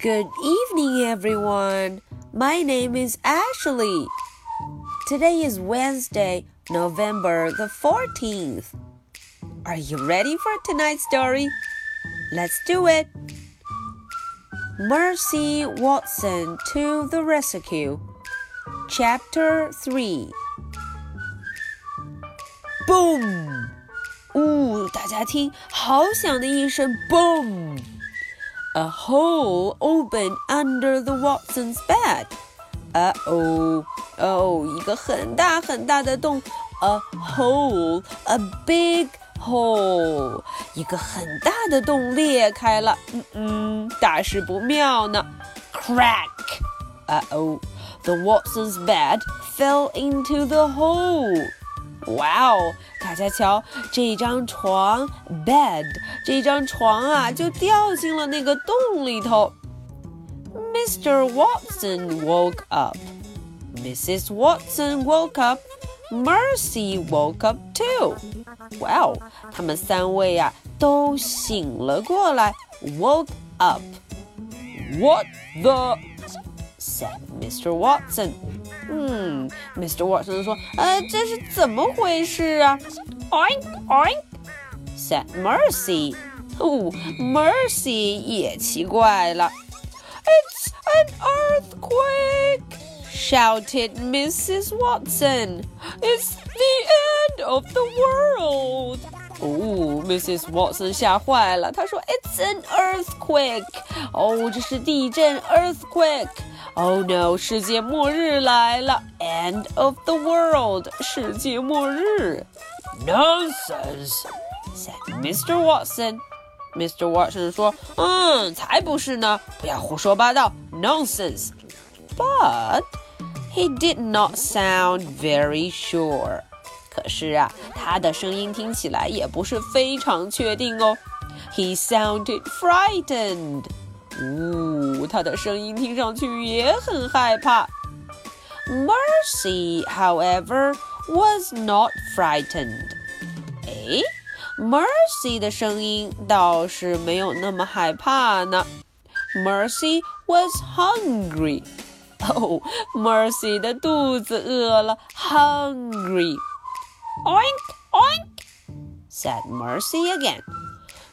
Good evening, everyone. My name is Ashley. Today is Wednesday, November the 14th. Are you ready for tonight's story? Let's do it. Mercy Watson to the Rescue. Chapter 3. Boom! 呜，大家听，好响的一声 boom！a hole opened under the Watson's bed. Uh oh, oh, 一个很大很大的洞，a hole, a big hole，一个很大的洞裂开了，嗯嗯，大事不妙呢。Crack, uh oh, the Watson's bed fell into the hole. 哇哦！ 大家瞧，这张床 bed 这张床啊，就掉进了那个洞里头。Mr. Watson woke up. Mrs. Watson woke up. Mercy woke up too. 哇哦！他们三位呀、啊、都醒了过来，woke up. What the? said Mr. Watson. 嗯，Mr. Watson 说：“呃，这是怎么回事啊？”Oink oink said Mercy. 哦，Mercy 也奇怪了。It's an earthquake! shouted Mrs. Watson. It's the end of the world. 哦，Mrs. Watson 吓坏了，她说：“It's an earthquake！” 哦，这是地震，earthquake。 Oh no！世界末日来了，End of the world！世界末日。Nonsense！said Mr. Watson。Mr. Watson 说：“嗯，才不是呢！不要胡说八道，nonsense。” But he did not sound very sure. 可是啊，他的声音听起来也不是非常确定哦。He sounded frightened. 呜、哦，他的声音听上去也很害怕。Mercy, however, was not frightened. 哎，Mercy 的声音倒是没有那么害怕呢。Mercy was hungry. 哦，Mercy 的肚子饿了，hungry. Oink, oink, said Mercy again.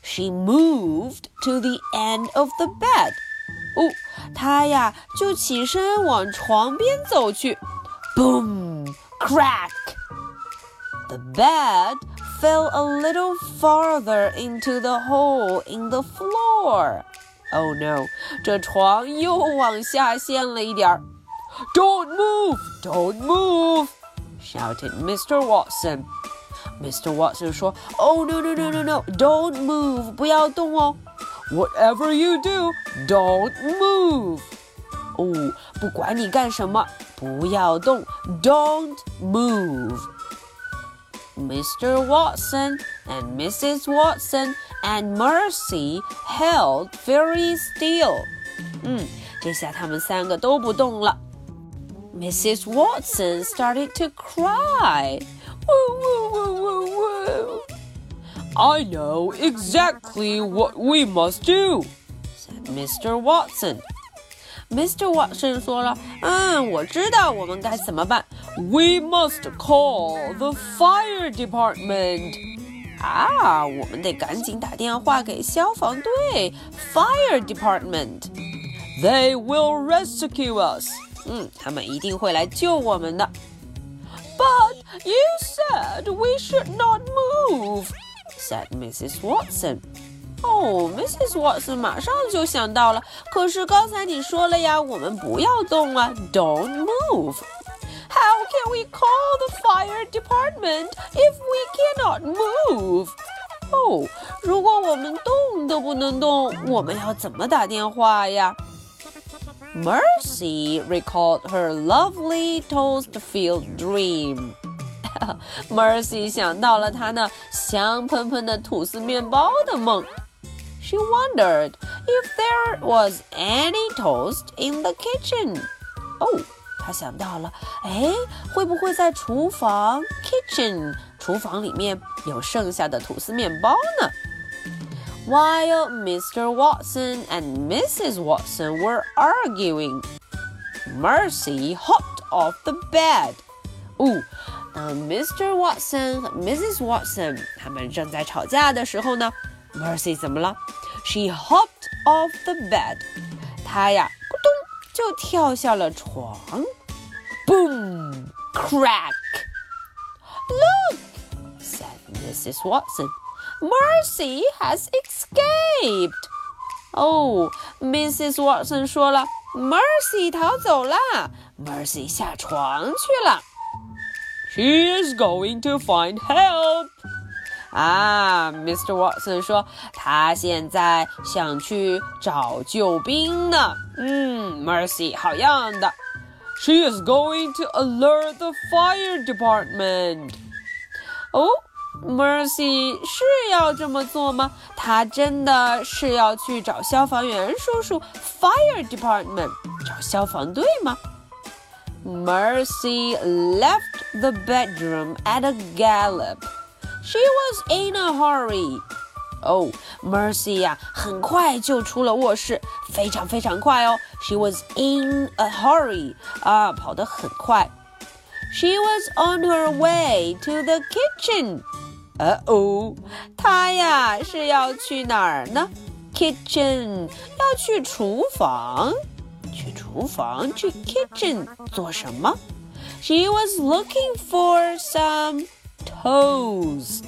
She moved to the end of the bed. 哦，她呀就起身往床边走去。Boom! Crack! The bed fell a little farther into the hole in the floor. Oh no! 这床又往下陷了一点儿。Don't move! Don't move! shouted Mr. Watson. Mr. Watson 说：“Oh no no no no no! Don't move! 不要动哦！Whatever you do, don't move!” 哦，不管你干什么，不要动，Don't move. Mr. Watson and Mrs. Watson and Mercy held very still. 嗯，这下他们三个都不动了。Mrs. Watson started to cry. Woo, woo, woo, woo, woo. I know exactly what we must do, said Mr. Watson. Mr. Watson 说了，嗯，我知道我们该怎么办。We must call the fire department. 啊，我们得赶紧打电话给消防队，fire department. They will rescue us. 嗯，他们一定会来救我们的。 But you said we should not move, said Mrs. Watson. 哦，Mrs. Watson 马上就想到了，可是刚才你说了呀，我们不要动啊，Don't move. How can we call the fire department if we cannot move? 哦，如果我们动都不能动，我们要怎么打电话呀 ？Mercy recalled her lovely toast-filled dream. Mercy 想到了她那香喷喷的吐司面包的梦。She wondered if there was any toast in the kitchen. 哦，她想到了，哎，会不会在厨房 kitchen 厨房里面有剩下的吐司面包呢 While Mr. Watson and Mrs. Watson were arguing, Mercy hopped off the bed. 哦，当 Mr. Watson 和 Mrs. Watson 他们正在吵架的时候呢，Mercy 怎么了？She hopped off the bed. 她呀，咕咚就跳下了床。Boom! Crack! Look! said Mrs. Watson. Mercy has escaped. 哦，Mrs. Watson 说了，Mercy 逃走了，Mercy 下床去了。She is going to find help. 啊，Mr. Watson 说他现在想去找救兵呢。嗯，Mercy 好样的。She is going to alert the fire department. 哦 ，Mercy 是要这么做吗？她真的是要去找消防员叔叔 （Fire Department） 找消防队吗？Mercy left the bedroom at a gallop. She was in a hurry. 哦，Mercy 呀，很快就出了卧室，非常非常快哦。She was in a hurry 啊，跑得很快。She was on her way to the kitchen. 呃哦，她呀是要去哪儿呢？Kitchen 要去厨房，去厨房去 kitchen 做什么？She was looking for some toast.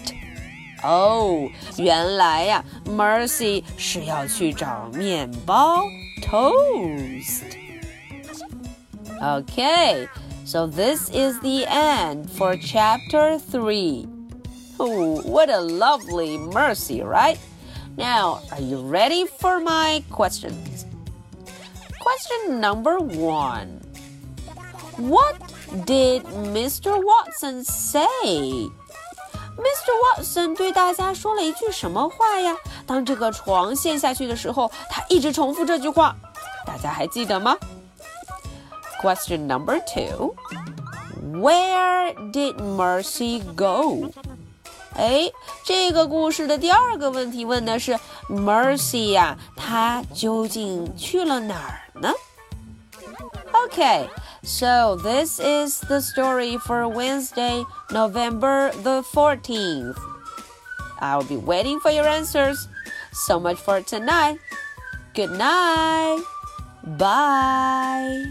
哦，原来呀，Mercy 是要去找面包 toast。Okay, so this is the end for chapter 3. Oh, what a lovely Mercy, right? Now, are you ready for my questions? Question number one What did Mr. Watson say? Mr. Watson 对大家说了一句什么话呀？当这个床陷下去的时候，他一直重复这句话，大家还记得吗？Question number two. Where did Mercy go? 哎，这个故事的第二个问题问的是 Mercy 呀，她究竟去了哪儿呢？Okay. So, this is the story for Wednesday, November the 14th. I'll be waiting for your answers. So much for tonight. Good night. Bye.